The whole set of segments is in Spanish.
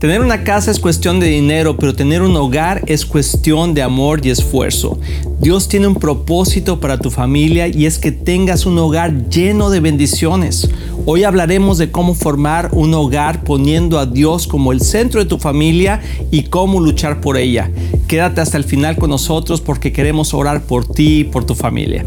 Tener una casa es cuestión de dinero, pero tener un hogar es cuestión de amor y esfuerzo. Dios tiene un propósito para tu familia y es que tengas un hogar lleno de bendiciones. Hoy hablaremos de cómo formar un hogar poniendo a Dios como el centro de tu familia y cómo luchar por ella. Quédate hasta el final con nosotros porque queremos orar por ti y por tu familia.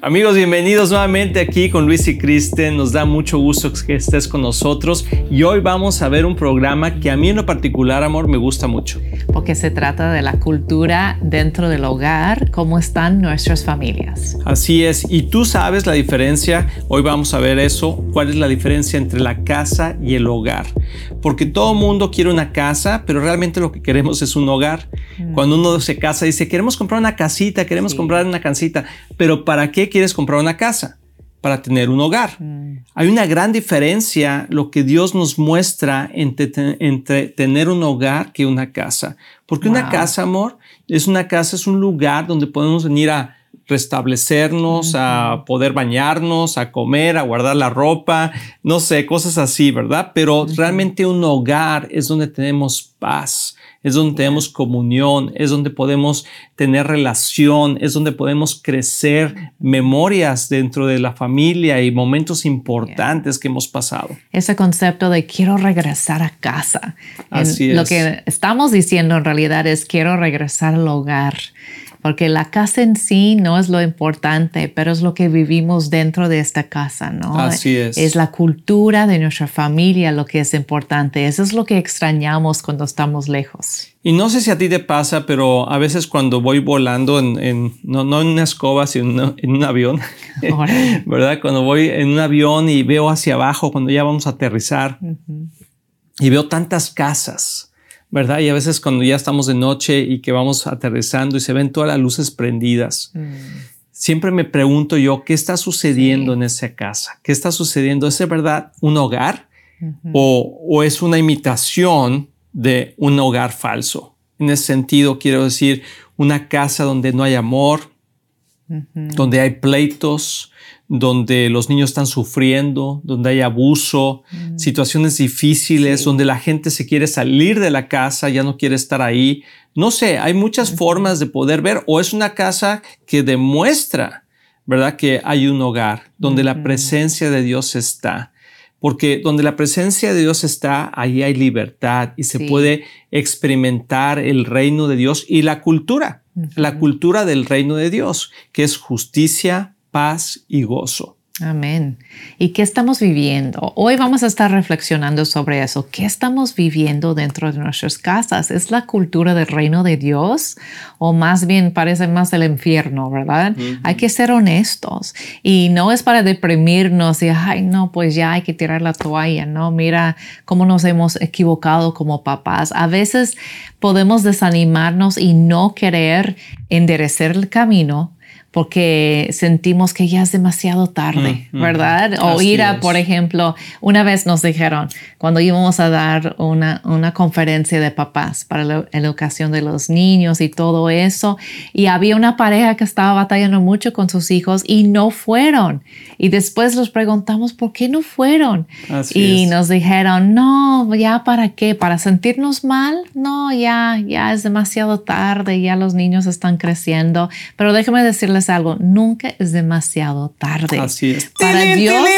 Amigos, bienvenidos nuevamente aquí con Luis y Kristen. Nos da mucho gusto que estés con nosotros y hoy vamos a ver un programa que a mí en lo particular, amor, me gusta mucho. Porque se trata de la cultura dentro del hogar, cómo están nuestras familias. Así es, y tú sabes la diferencia, hoy vamos a ver eso, cuál es la diferencia entre la casa y el hogar. Porque todo mundo quiere una casa, pero realmente lo que queremos es un hogar. Mm. Cuando uno se casa dice, queremos comprar una casita, queremos comprar una casita, pero ¿para qué quieres comprar una casa? Para tener un hogar. Mm. Hay una gran diferencia lo que Dios nos muestra entre, tener un hogar que una casa. Porque una casa, amor, es una casa, es un lugar donde podemos venir a restablecernos, a poder bañarnos, a comer, a guardar la ropa, no sé, cosas así, ¿verdad? Pero realmente un hogar es donde tenemos paz, es donde tenemos comunión, es donde podemos tener relación, es donde podemos crecer memorias dentro de la familia y momentos importantes que hemos pasado. Ese concepto de quiero regresar a casa. Así es. Lo que estamos diciendo en realidad es quiero regresar al hogar porque la casa en sí no es lo importante, pero es lo que vivimos dentro de esta casa, ¿no? Así es. Es la cultura de nuestra familia lo que es importante. Eso es lo que extrañamos cuando estamos lejos. Y no sé si a ti te pasa, pero a veces cuando voy volando en, no, en una escoba, sino en un avión, ¿verdad? Cuando voy en un avión y veo hacia abajo, cuando ya vamos a aterrizar, y veo tantas casas ¿verdad? Y a veces cuando ya estamos de noche y que vamos aterrizando y se ven todas las luces prendidas, mm. siempre me pregunto yo, ¿qué está sucediendo en esa casa? ¿Qué está sucediendo? ¿Es de verdad un hogar o, o es una imitación de un hogar falso? En ese sentido, quiero decir, una casa donde no hay amor, donde hay pleitos, donde los niños están sufriendo, donde hay abuso, mm. situaciones difíciles, donde la gente se quiere salir de la casa, ya no quiere estar ahí. No sé, hay muchas formas de poder ver o es una casa que demuestra, ¿verdad? Que hay un hogar donde la presencia de Dios está. Porque donde la presencia de Dios está, ahí hay libertad y se puede experimentar el reino de Dios y la cultura, la cultura del reino de Dios, que es justicia, paz y gozo. Amén. ¿Y qué estamos viviendo? Hoy vamos a estar reflexionando sobre eso. ¿Qué estamos viviendo dentro de nuestras casas? ¿Es la cultura del reino de Dios o más bien parece más el infierno, verdad? Hay que ser honestos y no es para deprimirnos y, ay, no, pues ya hay que tirar la toalla, ¿no? Mira cómo nos hemos equivocado como papás. A veces podemos desanimarnos y no querer enderecer el camino porque sentimos que ya es demasiado tarde, mm, mm. ¿verdad? O ir a, por ejemplo, una vez nos dijeron, cuando íbamos a dar una, una conferencia de papás para la educación de los niños y todo eso, y había una pareja que estaba batallando mucho con sus hijos y no fueron. Y después los preguntamos, ¿por qué no fueron? y nos dijeron, no, ya para qué, para sentirnos mal, no, ya, ya es demasiado tarde, ya los niños están creciendo. Pero déjeme decirles, algo, nunca es demasiado tarde. Así es. Para Dios,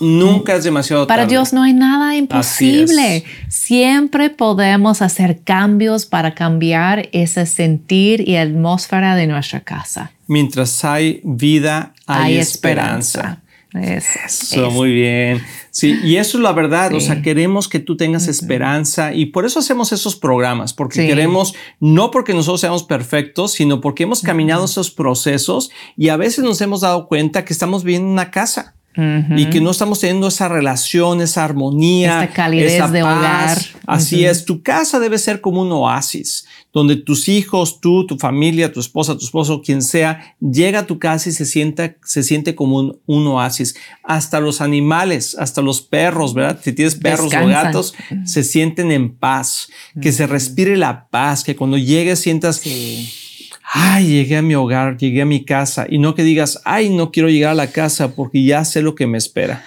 nunca es demasiado tarde. Para Dios no hay nada imposible. Siempre podemos hacer cambios para cambiar ese sentir y atmósfera de nuestra casa. Mientras hay vida, hay, esperanza. Eso, muy bien. Sí, y eso es la verdad. O sea, queremos que tú tengas esperanza y por eso hacemos esos programas, porque queremos, no porque nosotros seamos perfectos, sino porque hemos caminado esos procesos y a veces nos hemos dado cuenta que estamos viviendo una casa y que no estamos teniendo esa relación, esa armonía, esa calidez de hogar. Así es, tu casa debe ser como un oasis, donde tus hijos, tú, tu familia, tu esposa, tu esposo, quien sea, llega a tu casa y se sienta, se siente como un, oasis. Hasta los animales, hasta los perros, ¿verdad? Si tienes perros o gatos, se sienten en paz, que se respire la paz, que cuando llegues sientas ay, llegué a mi hogar, llegué a mi casa, y no que digas, ay, no quiero llegar a la casa porque ya sé lo que me espera.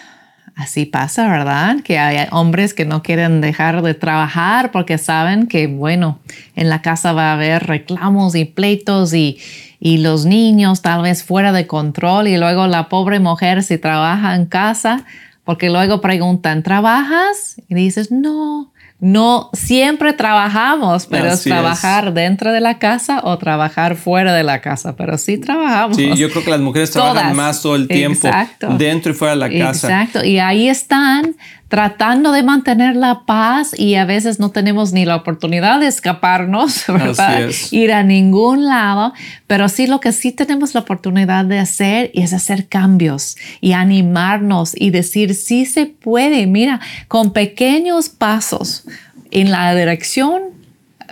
Así pasa, ¿verdad? Que hay hombres que no quieren dejar de trabajar porque saben que, bueno, en la casa va a haber reclamos y pleitos y, y los niños tal vez fuera de control y luego la pobre mujer si trabaja en casa, porque luego preguntan, ¿trabajas? Y dices, no, no siempre trabajamos, pero es trabajar dentro de la casa o trabajar fuera de la casa, pero sí trabajamos. Sí, yo creo que las mujeres trabajan más todo el tiempo dentro y fuera de la casa. Exacto, y ahí están tratando de mantener la paz y a veces no tenemos ni la oportunidad de escaparnos, ¿verdad? Ir a ningún lado, pero sí lo que sí tenemos la oportunidad de hacer es hacer cambios y animarnos y decir, sí se puede, mira, con pequeños pasos en la dirección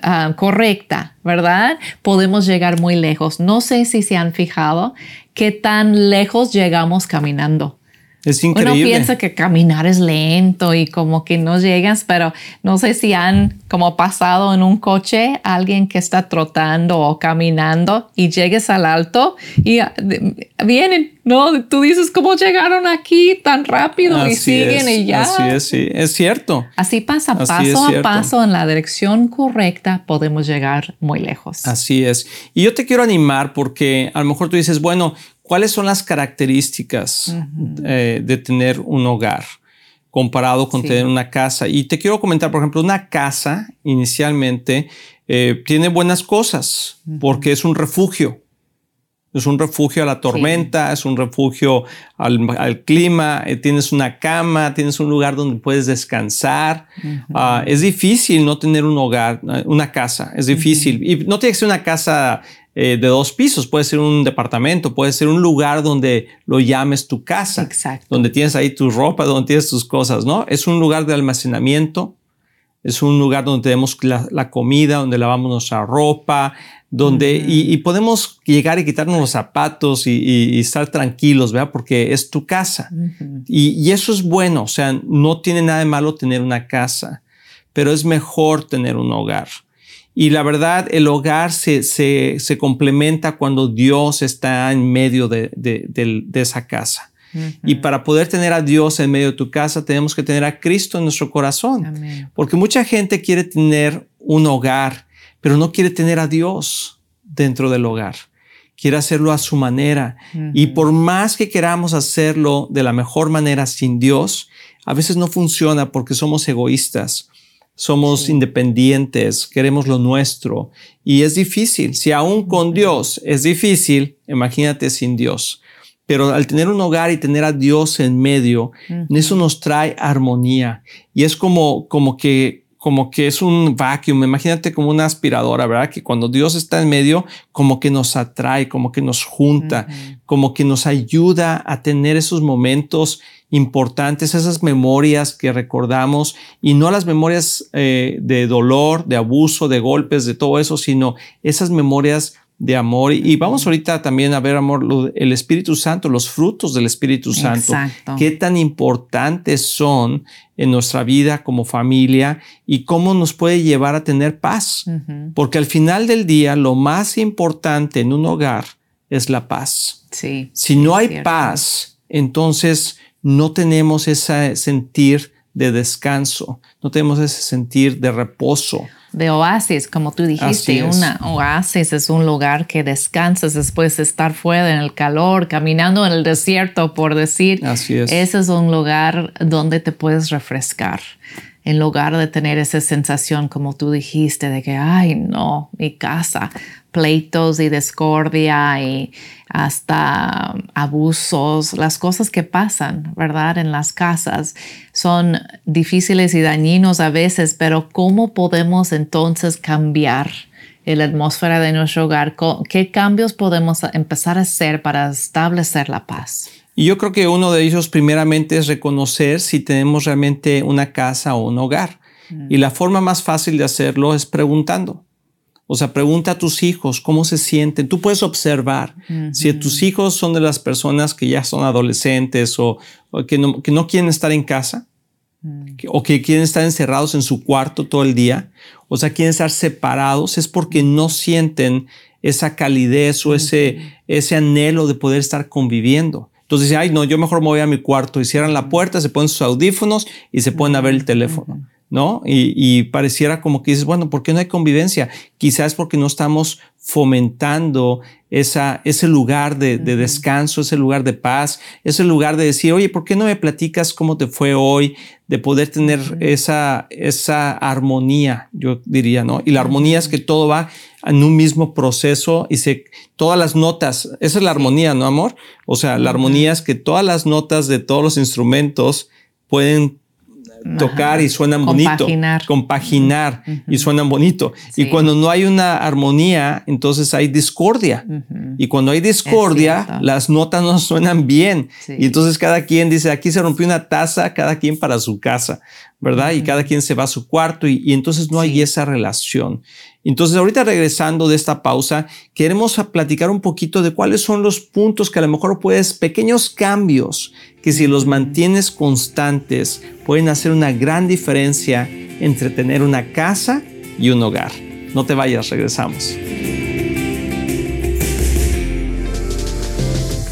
ah, correcta, ¿verdad? Podemos llegar muy lejos. No sé si se han fijado qué tan lejos llegamos caminando. Es increíble. Uno piensa que caminar es lento y como que no llegas, pero no sé si han como pasado en un coche alguien que está trotando o caminando y llegues al alto y ah, vienen, ¿no? Tú dices, ¿cómo llegaron aquí tan rápido y siguen y ya? Así es, sí, es cierto. Así pasa, paso a paso en la dirección correcta podemos llegar muy lejos. Así es. Y yo te quiero animar porque a lo mejor tú dices, bueno, ¿Cuáles son las características eh, de tener un hogar comparado con tener una casa? Y te quiero comentar, por ejemplo, una casa inicialmente eh, tiene buenas cosas porque es un refugio. Es un refugio a la tormenta, es un refugio al, clima, eh, tienes una cama, tienes un lugar donde puedes descansar. Ah, es difícil no tener un hogar, una casa, es difícil. Y no tiene que ser una casa eh, de dos pisos, puede ser un departamento, puede ser un lugar donde lo llames tu casa, donde tienes ahí tu ropa, donde tienes tus cosas, ¿no? Es un lugar de almacenamiento, es un lugar donde tenemos la, comida, donde lavamos nuestra ropa, donde y, podemos llegar y quitarnos los zapatos y, estar tranquilos, ¿verdad? Porque es tu casa. y, y, eso es bueno, o sea, no tiene nada de malo tener una casa, pero es mejor tener un hogar. Y la verdad, el hogar se, se, se complementa cuando Dios está en medio de, de, de, esa casa. Y para poder tener a Dios en medio de tu casa, tenemos que tener a Cristo en nuestro corazón. Porque mucha gente quiere tener un hogar, pero no quiere tener a Dios dentro del hogar. Quiere hacerlo a su manera. Y por más que queramos hacerlo de la mejor manera sin Dios, a veces no funciona porque somos egoístas somos independientes, queremos lo nuestro y es difícil. Si aún con Dios es difícil, imagínate sin Dios. Pero al tener un hogar y tener a Dios en medio, eso nos trae armonía y es como, como que como que es un vacuum, imagínate como una aspiradora, ¿verdad? Que cuando Dios está en medio, como que nos atrae, como que nos junta, como que nos ayuda a tener esos momentos importantes, esas memorias que recordamos y no las memorias eh, de dolor, de abuso, de golpes, de todo eso, sino esas memorias de amor. Y vamos ahorita también a ver, amor, el Espíritu Santo, los frutos del Espíritu Santo, qué tan importantes son en nuestra vida como familia y cómo nos puede llevar a tener paz. Porque al final del día, lo más importante en un hogar es la paz. Sí, si no hay paz, entonces no tenemos ese sentir de descanso, no tenemos ese sentir de reposo. De oasis, como tú dijiste, una oasis es un lugar que descansas después de estar fuera en el calor, caminando en el desierto, por decir. Así es. Ese es un lugar donde te puedes refrescar en lugar de tener esa sensación, como tú dijiste, de que, ay, no, mi casa, pleitos y discordia y hasta abusos, las cosas que pasan, ¿verdad? En las casas son difíciles y dañinos a veces, pero ¿cómo podemos entonces cambiar? la atmósfera de nuestro hogar, ¿qué cambios podemos empezar a hacer para establecer la paz? Y yo creo que uno de ellos primeramente es reconocer si tenemos realmente una casa o un hogar. Y la forma más fácil de hacerlo es preguntando. O sea, pregunta a tus hijos cómo se sienten. Tú puedes observar si tus hijos son de las personas que ya son adolescentes o, que, no, que, no, quieren estar en casa o que quieren estar encerrados en su cuarto todo el día. O sea, quieren estar separados. Es porque no sienten esa calidez o ese, ese anhelo de poder estar conviviendo. Entonces dice, ay, no, yo mejor me voy a mi cuarto y cierran la puerta, se ponen sus audífonos y se ponen a ver el teléfono. ¿No? Y, pareciera como que dices, bueno, ¿por qué no hay convivencia? Quizás porque no estamos fomentando esa, ese lugar de, descanso, ese lugar de paz, ese lugar de decir, oye, ¿por qué no me platicas cómo te fue hoy? De poder tener esa, esa armonía, yo diría, ¿no? Y la armonía es que todo va en un mismo proceso y se, todas las notas, esa es la armonía, ¿no, amor? O sea, la armonía es que todas las notas de todos los instrumentos pueden tocar y suenan bonito. Compaginar y suenan bonito. Y cuando no hay una armonía, entonces hay discordia. Y cuando hay discordia, las notas no suenan bien. Y entonces cada quien dice, aquí se rompió una taza, cada quien para su casa. ¿verdad? Y cada quien se va a su cuarto y, entonces no hay esa relación. Entonces, ahorita regresando de esta pausa, queremos platicar un poquito de cuáles son los puntos que a lo mejor puedes, pequeños cambios que si los mantienes constantes pueden hacer una gran diferencia entre tener una casa y un hogar. No te vayas, regresamos.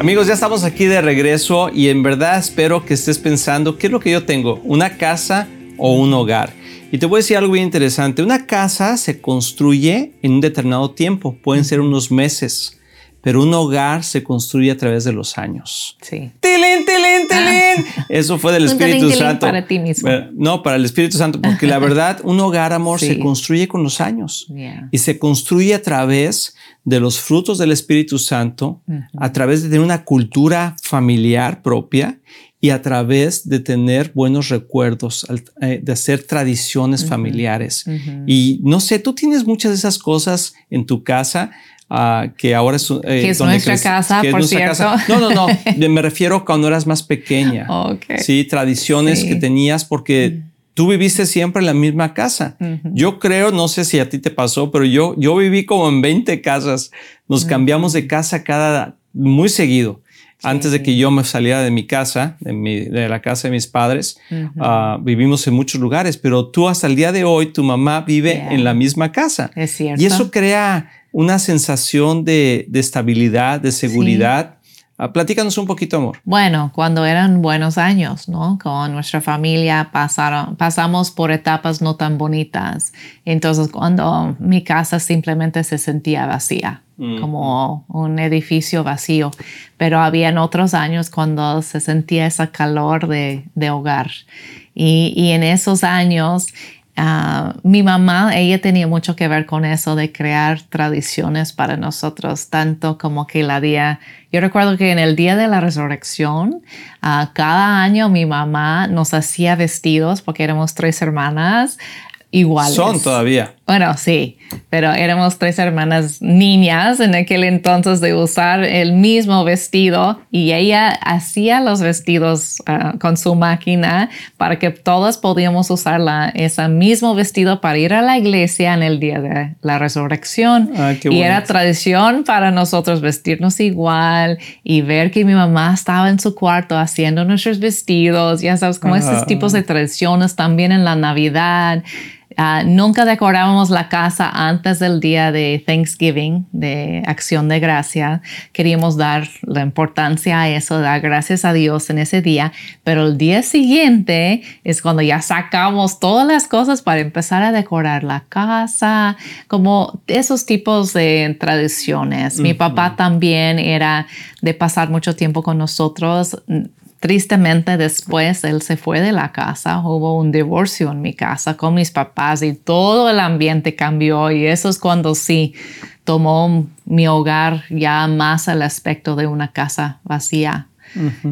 Amigos, ya estamos aquí de regreso y en verdad espero que estés pensando, ¿qué es lo que yo tengo? ¿Una casa o un hogar? Y te voy a decir algo bien interesante. Una casa se construye en un determinado tiempo, pueden ser unos meses, pero un hogar se construye a través de los años. Sí. ¡Tilín, tilín, Ah. Eso fue del Espíritu Santo. Para ti mismo. No, para el Espíritu Santo, porque la verdad, un hogar, amor, se construye con los años y se construye a través de los frutos del Espíritu Santo a través de tener una cultura familiar propia y a través de tener buenos recuerdos, eh, de hacer tradiciones familiares. Y no sé, tú tienes muchas de esas cosas en tu casa. Que ahora es, eh, que es nuestra casa, por cierto. No, no, no. me refiero cuando eras más pequeña. Sí, tradiciones que tenías porque tú viviste siempre en la misma casa. Yo creo, no sé si a ti te pasó, pero yo, yo viví como en 20 casas. Nos cambiamos de casa cada, muy seguido. Antes de que yo me saliera de mi casa, de, mi, de la casa de mis padres, ah, vivimos en muchos lugares, pero tú hasta el día de hoy, tu mamá vive en la misma casa. Es cierto. Y eso crea una sensación de, de estabilidad, de seguridad. Ah, platícanos un poquito, amor. Bueno, cuando eran buenos años, ¿no? Con nuestra familia pasaron, pasamos por etapas no tan bonitas. Entonces, cuando mi casa simplemente se sentía vacía, mm. como un edificio vacío. Pero había otros años cuando se sentía ese calor de, de hogar. Y, y en esos años Ah, mi mamá, ella tenía mucho que ver con eso de crear tradiciones para nosotros, tanto como que la día, yo recuerdo que en el día de la resurrección, ah, cada año mi mamá nos hacía vestidos porque éramos tres hermanas iguales. Son todavía. Bueno, sí, pero éramos tres hermanas niñas en aquel entonces de usar el mismo vestido y ella hacía los vestidos ah, con su máquina para que todas podíamos usar la, ese mismo vestido para ir a la iglesia en el día de la resurrección. Ah, y era tradición para nosotros vestirnos igual y ver que mi mamá estaba en su cuarto haciendo nuestros vestidos, ya sabes, como esos tipos de tradiciones también en la Navidad. Ah, nunca decorábamos la casa antes del día de Thanksgiving, de acción de gracia. Queríamos dar la importancia a eso, dar gracias a Dios en ese día, pero el día siguiente es cuando ya sacamos todas las cosas para empezar a decorar la casa, como esos tipos de tradiciones. Mi papá también era de pasar mucho tiempo con nosotros tristemente después él se fue de la casa, hubo un divorcio en mi casa con mis papás y todo el ambiente cambió y eso es cuando sí tomó mi hogar ya más al aspecto de una casa vacía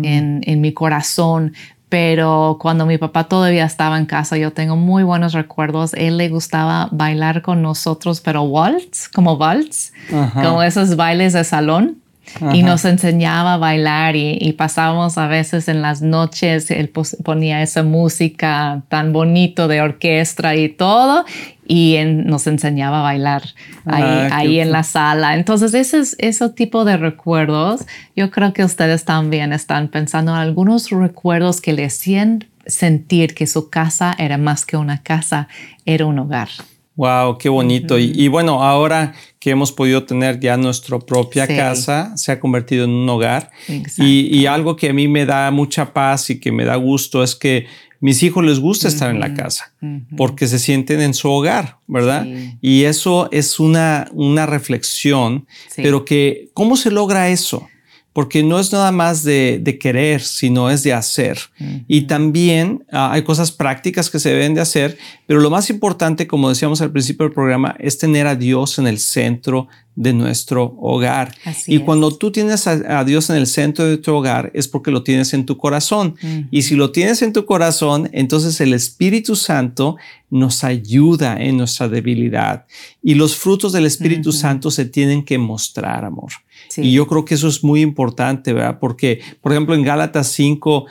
en, en mi corazón, pero cuando mi papá todavía estaba en casa, yo tengo muy buenos recuerdos. Él le gustaba bailar con nosotros, pero waltz, como waltz, como esos bailes de salón y nos enseñaba a bailar y, pasábamos a veces en las noches, él ponía esa música tan bonito de orquesta y todo y nos enseñaba a bailar ahí, ah, en la sala. Entonces ese, ese tipo de recuerdos, yo creo que ustedes también están pensando en algunos recuerdos que le hacían sentir que su casa era más que una casa, era un hogar. Wow, qué bonito. y, bueno, ahora que hemos podido tener ya nuestra propia casa, se ha convertido en un hogar. Y, algo que a mí me da mucha paz y que me da gusto es que mis hijos les gusta estar en la casa porque se sienten en su hogar, ¿verdad? Y eso es una, una reflexión, pero que, ¿cómo se logra eso? Porque no es nada más de, querer, sino es de hacer. Y también ah, hay cosas prácticas que se deben de hacer, pero lo más importante, como decíamos al principio del programa, es tener a Dios en el centro de nuestro hogar. y cuando tú tienes a, Dios en el centro de tu hogar es porque lo tienes en tu corazón. Y si lo tienes en tu corazón, entonces el Espíritu Santo nos ayuda en nuestra debilidad. Y los frutos del Espíritu Santo se tienen que mostrar, amor. Y yo creo que eso es muy importante, ¿verdad? Porque, por ejemplo, en Gálatas 5,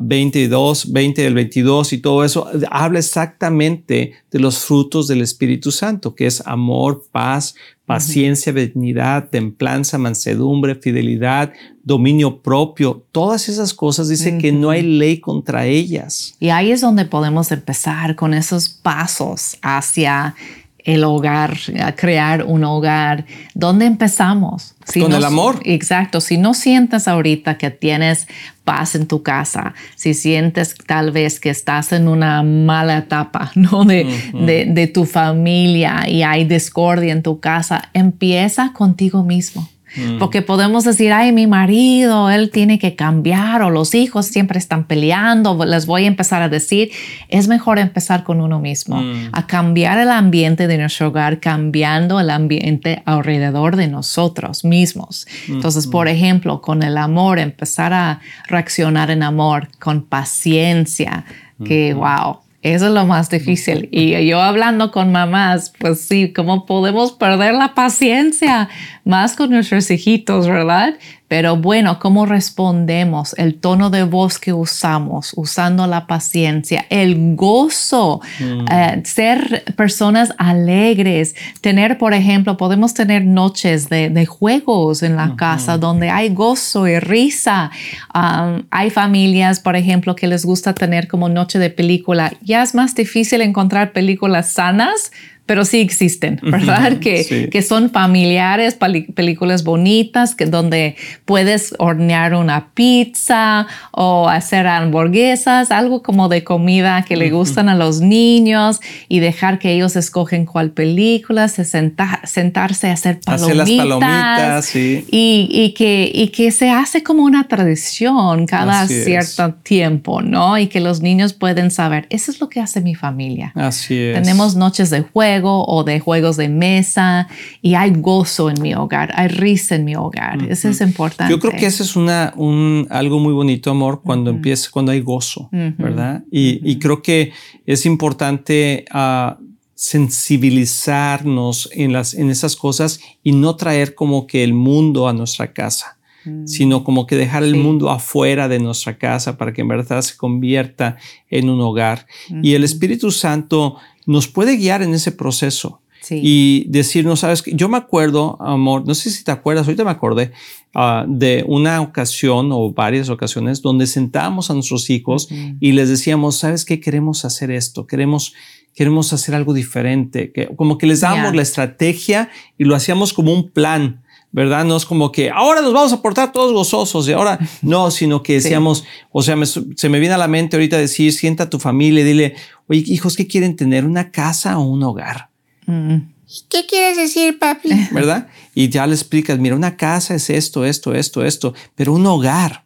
22, 20 del 22 y todo eso, habla exactamente de los frutos del Espíritu Santo, que es amor, paz, paciencia, benignidad, templanza, mansedumbre, fidelidad, dominio propio. Todas esas cosas dice que no hay ley contra ellas. Y ahí es donde podemos empezar con esos pasos hacia el hogar, a crear un hogar. ¿Dónde empezamos? Con el amor. Exacto. Si no sientes ahorita que tienes paz en tu casa, si sientes tal vez que estás en una mala etapa ¿no? de, de tu familia y hay discordia en tu casa, empieza contigo mismo. Mm. Porque podemos decir, ay, mi marido, él tiene que cambiar o los hijos siempre están peleando, les voy a empezar a decir, es mejor empezar con uno mismo, mm. a cambiar el ambiente de nuestro hogar, cambiando el ambiente alrededor de nosotros mismos. Entonces, por ejemplo, con el amor, empezar a reaccionar en amor, con paciencia, que, wow eso es lo más difícil. Y yo hablando con mamás, pues sí, ¿cómo podemos perder la paciencia más con nuestros hijitos, verdad? Pero bueno, ¿cómo respondemos? El tono de voz que usamos, usando la paciencia, el gozo, mm. eh, ser personas alegres, tener, por ejemplo, podemos tener noches de, juegos en la casa donde hay gozo y risa. Um, hay familias, por ejemplo, que les gusta tener como noche de película. Ya es más difícil encontrar películas sanas pero sí existen, ¿verdad? que, que son familiares, películas bonitas, que donde puedes hornear una pizza o hacer hamburguesas, algo como de comida que le gustan a los niños y dejar que ellos escogen cuál película, se sentarse a hacer palomitas. Hacer las palomitas, sí. Y, y, que, y que se hace como una tradición cada cierto tiempo, ¿no? Y que los niños pueden saber, eso es lo que hace mi familia. Así es. Tenemos noches de juego o de juegos de mesa y hay gozo en mi hogar, hay risa en mi hogar. Eso es importante. Yo creo que eso es una, un, algo muy bonito, amor, cuando empieza, cuando hay gozo, ¿verdad? Y, creo que es importante uh, sensibilizarnos en, las, en esas cosas y no traer como que el mundo a nuestra casa mm. sino como que dejar el mundo afuera de nuestra casa para que en verdad se convierta en un hogar. Y el Espíritu Santo nos puede guiar en ese proceso. Y decirnos, sabes, yo me acuerdo, amor, no sé si te acuerdas, ahorita me acordé ah, de una ocasión o varias ocasiones donde sentábamos a nuestros hijos y les decíamos, sabes qué, queremos hacer esto, queremos, queremos hacer algo diferente, que, como que les dábamos la estrategia y lo hacíamos como un plan. ¿Verdad? No es como que ahora nos vamos a portar todos gozosos y ahora no, sino que decíamos, o sea, se me viene a la mente ahorita decir, sienta a tu familia y dile, oye, hijos, ¿qué quieren tener? ¿Una casa o un hogar? Mm. ¿Qué quieres decir, papi? ¿Verdad? Y ya le explicas, mira, una casa es esto, esto, esto, esto, pero un hogar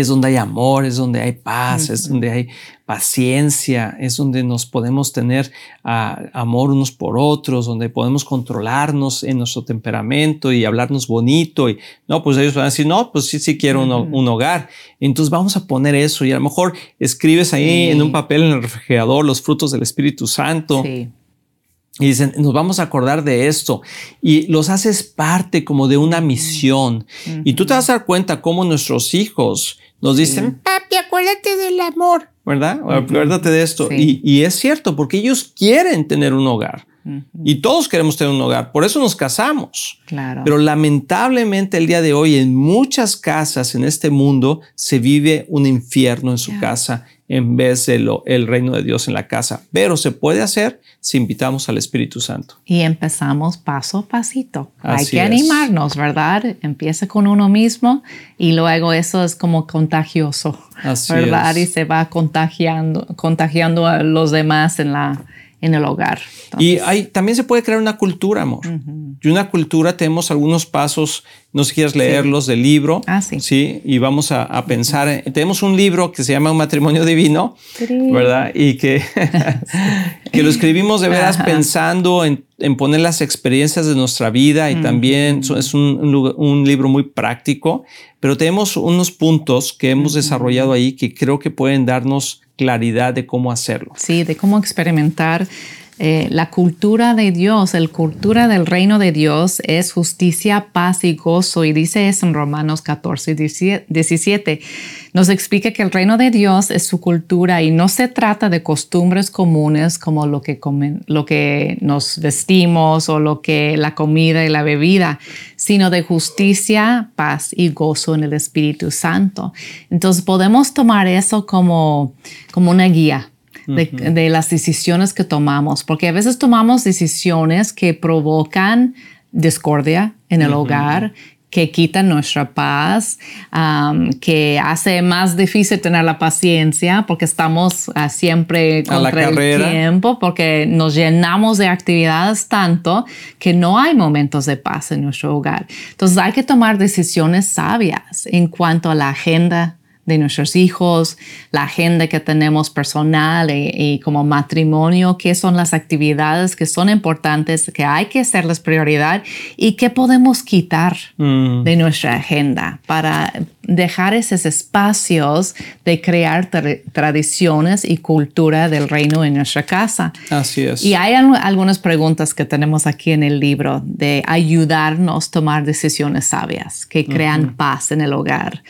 es donde hay amor, es donde hay paz, es donde hay paciencia, es donde nos podemos tener ah, amor unos por otros, donde podemos controlarnos en nuestro temperamento y hablarnos bonito. Y no, pues ellos van a decir, no, pues sí, sí quiero un, hogar. Entonces vamos a poner eso y a lo mejor escribes ahí en un papel en el refrigerador los frutos del Espíritu Santo. Sí. Y dicen, nos vamos a acordar de esto. Y los haces parte como de una misión. Y tú te vas a dar cuenta cómo nuestros hijos nos dicen, papi, acuérdate del amor, ¿verdad? Acuérdate de esto. Y, es cierto, porque ellos quieren tener un hogar. Y todos queremos tener un hogar, por eso nos casamos. Claro. Pero lamentablemente el día de hoy en muchas casas en este mundo se vive un infierno en su casa en vez de lo, el reino de Dios en la casa. Pero se puede hacer si invitamos al Espíritu Santo. Y empezamos paso a pasito. Hay que animarnos, ¿verdad? Empieza con uno mismo y luego eso es como contagioso, ¿verdad? Y se va contagiando, contagiando a los demás en la, en el hogar. y hay, también se puede crear una cultura, amor. Y una cultura, tenemos algunos pasos, no sé si quieres leerlos del libro. Ah, sí. Sí, y vamos a, pensar. tenemos un libro que se llama Un matrimonio divino, ¿verdad? Y que, que lo escribimos de veras pensando en, poner las experiencias de nuestra vida y también es un, un, libro muy práctico, pero tenemos unos puntos que hemos desarrollado ahí que creo que pueden darnos claridad de cómo hacerlo. Sí, de cómo experimentar eh, la cultura de Dios, la cultura del reino de Dios es justicia, paz y gozo. Y dice eso en Romanos 14, 17. Nos explica que el reino de Dios es su cultura y no se trata de costumbres comunes como lo que, comen, lo que nos vestimos o lo que la comida y la bebida, sino de justicia, paz y gozo en el Espíritu Santo. Entonces podemos tomar eso como, como una guía de, las decisiones que tomamos, porque a veces tomamos decisiones que provocan discordia en el hogar, que quitan nuestra paz, que hace más difícil tener la paciencia porque estamos ah, siempre contra el tiempo, porque nos llenamos de actividades tanto que no hay momentos de paz en nuestro hogar. Entonces hay que tomar decisiones sabias en cuanto a la agenda de nuestros hijos, la agenda que tenemos personal y, como matrimonio, qué son las actividades que son importantes, que hay que hacerles prioridad y qué podemos quitar mm. de nuestra agenda para dejar esos espacios de crear tradiciones y cultura del reino en nuestra casa. Así es. Y hay algunas preguntas que tenemos aquí en el libro de ayudarnos a tomar decisiones sabias que crean paz en el hogar.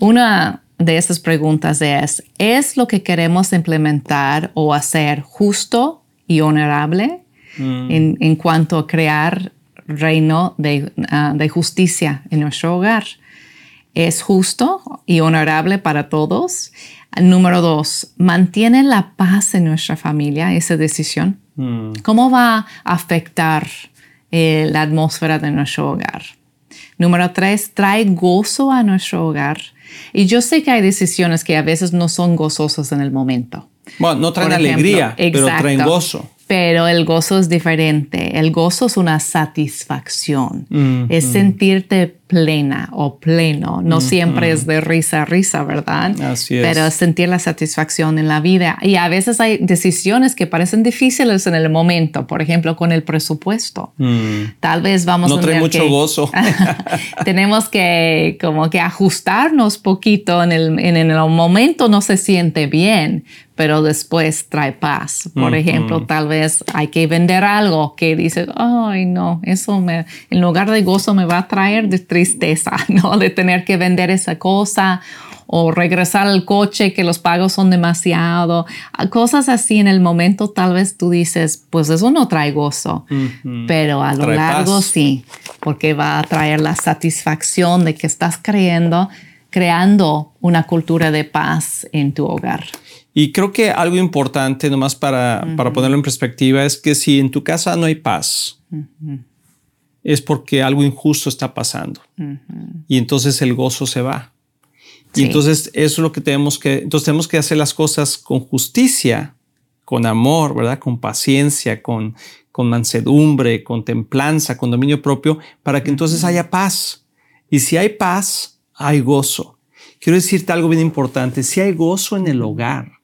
Una de estas preguntas es, ¿es lo que queremos implementar o hacer justo y honorable mm. en, cuanto a crear reino ah, de, justicia en nuestro hogar? ¿Es justo y honorable para todos? Número dos, ¿mantiene la paz en nuestra familia esa decisión? Mm. ¿Cómo va a afectar eh, la atmósfera de nuestro hogar? Número tres, ¿trae gozo a nuestro hogar? Y yo sé que hay decisiones que a veces no son gozosas en el momento. Bueno, no traen alegría, pero traen gozo. Pero el gozo es diferente. El gozo es una satisfacción. Mm, es mm. sentirte plena o pleno. No siempre es de risa a risa, ¿verdad? Así es. Pero sentir la satisfacción en la vida. Y a veces hay decisiones que parecen difíciles en el momento, por ejemplo, con el presupuesto. Mm. Tal vez vamos no a trae mucho gozo. tenemos que como que ajustarnos poquito en el, en el momento no se siente bien, pero después trae paz. Por ejemplo, tal vez hay que vender algo que dice, ay no, eso me, en lugar de gozo me va a traer de tristeza, ¿no? De tener que vender esa cosa o regresar al coche que los pagos son demasiado. Cosas así en el momento tal vez tú dices, pues eso no trae gozo, pero a lo largo sí, porque va a traer la satisfacción de que estás creyendo, creando una cultura de paz en tu hogar. Y creo que algo importante, nomás para, para ponerlo en perspectiva, es que si en tu casa no hay paz, es porque algo injusto está pasando. Y entonces el gozo se va. Y entonces eso es lo que tenemos que, entonces tenemos que hacer las cosas con justicia, con amor, ¿verdad? Con paciencia, con, con mansedumbre, con templanza, con dominio propio, para que entonces haya paz. Y si hay paz, hay gozo quiero decirte algo bien importante. Si hay gozo en el hogar,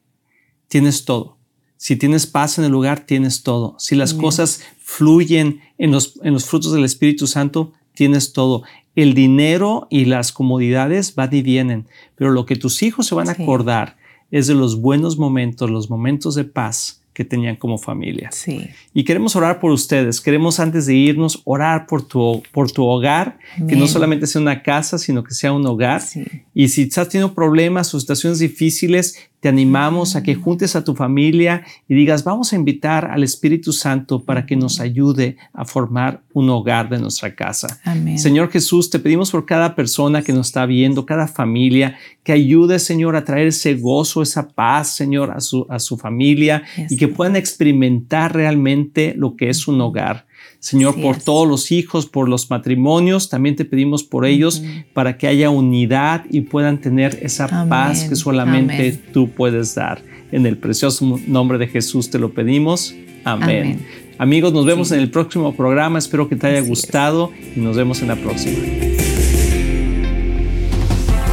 tienes todo. Si tienes paz en el hogar, tienes todo. Si las cosas fluyen en los, en los frutos del Espíritu Santo, tienes todo. El dinero y las comodidades van y vienen, pero lo que tus hijos se van a acordar es de los buenos momentos, los momentos de paz que tenían como familia. Sí. Y queremos orar por ustedes. Queremos antes de irnos orar por tu, por tu hogar, que no solamente sea una casa, sino que sea un hogar. Sí. Y si estás teniendo problemas o situaciones difíciles, te animamos a que juntes a tu familia y digas, vamos a invitar al Espíritu Santo para que nos ayude a formar un hogar de nuestra casa. Amén. Señor Jesús, te pedimos por cada persona que nos está viendo, cada familia, que ayude, Señor, a traer ese gozo, esa paz, Señor, a su, a su familia y que puedan experimentar realmente lo que es un hogar. Señor, por todos los hijos, por los matrimonios, también te pedimos por ellos para que haya unidad y puedan tener esa paz que solamente tú puedes dar. En el precioso nombre de Jesús te lo pedimos. Amén. Amigos, nos vemos en el próximo programa. Espero que te haya gustado y nos vemos en la próxima.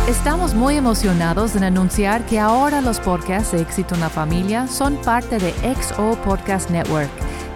Estamos muy emocionados en anunciar que ahora los podcasts de Éxito en la Familia son parte de XO Podcast Network